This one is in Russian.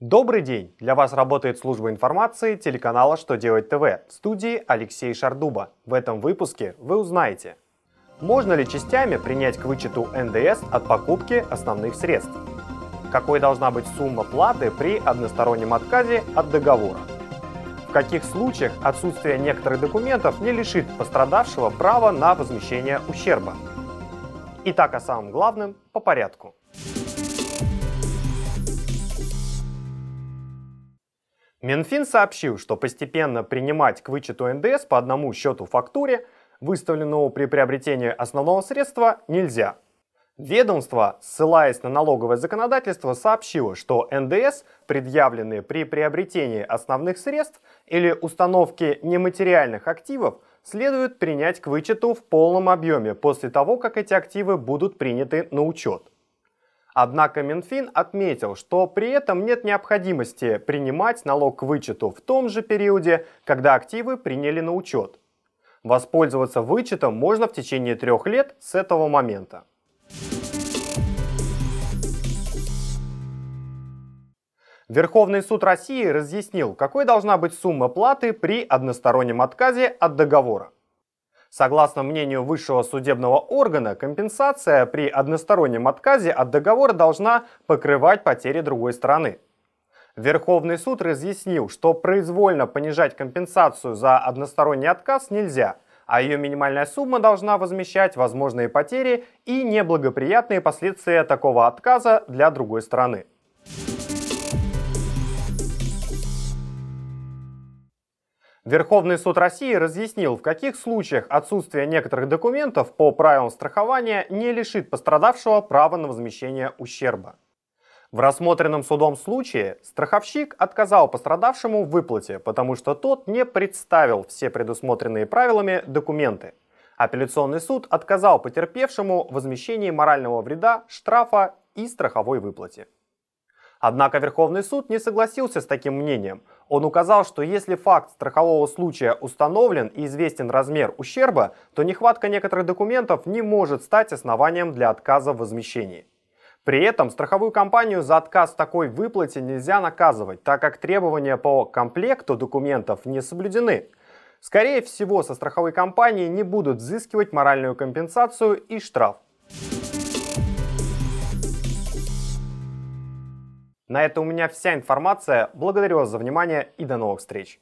Добрый день! Для вас работает служба информации телеканала «Что делать ТВ» в студии Алексей Шардуба. В этом выпуске вы узнаете, можно ли частями принять к вычету НДС от покупки основных средств, какой должна быть сумма платы при одностороннем отказе от договора, в каких случаях отсутствие некоторых документов не лишит пострадавшего права на возмещение ущерба. Итак, о самом главном по порядку. Минфин сообщил, что постепенно принимать к вычету НДС по одному счету фактуре, выставленному при приобретении основного средства, нельзя. Ведомство, ссылаясь на налоговое законодательство, сообщило, что НДС, предъявленные при приобретении основных средств или установке нематериальных активов, следует принять к вычету в полном объеме после того, как эти активы будут приняты на учет. Однако Минфин отметил, что при этом нет необходимости принимать налог к вычету в том же периоде, когда активы приняли на учет. Воспользоваться вычетом можно в течение трех лет с этого момента. Верховный суд России разъяснил, какой должна быть сумма платы при одностороннем отказе от договора. Согласно мнению высшего судебного органа, компенсация при одностороннем отказе от договора должна покрывать потери другой стороны. Верховный суд разъяснил, что произвольно понижать компенсацию за односторонний отказ нельзя, а ее минимальная сумма должна возмещать возможные потери и неблагоприятные последствия такого отказа для другой стороны. Верховный суд России разъяснил, в каких случаях отсутствие некоторых документов по правилам страхования не лишит пострадавшего права на возмещение ущерба. В рассмотренном судом случае страховщик отказал пострадавшему в выплате, потому что тот не представил все предусмотренные правилами документы. Апелляционный суд отказал потерпевшему возмещении морального вреда, штрафа и страховой выплате. Однако Верховный суд не согласился с таким мнением. Он указал, что если факт страхового случая установлен и известен размер ущерба, то нехватка некоторых документов не может стать основанием для отказа в возмещении. При этом страховую компанию за отказ в такой выплате нельзя наказывать, так как требования по комплекту документов не соблюдены. Скорее всего, со страховой компании не будут взыскивать моральную компенсацию и штраф. На этом у меня вся информация. Благодарю вас за внимание и до новых встреч.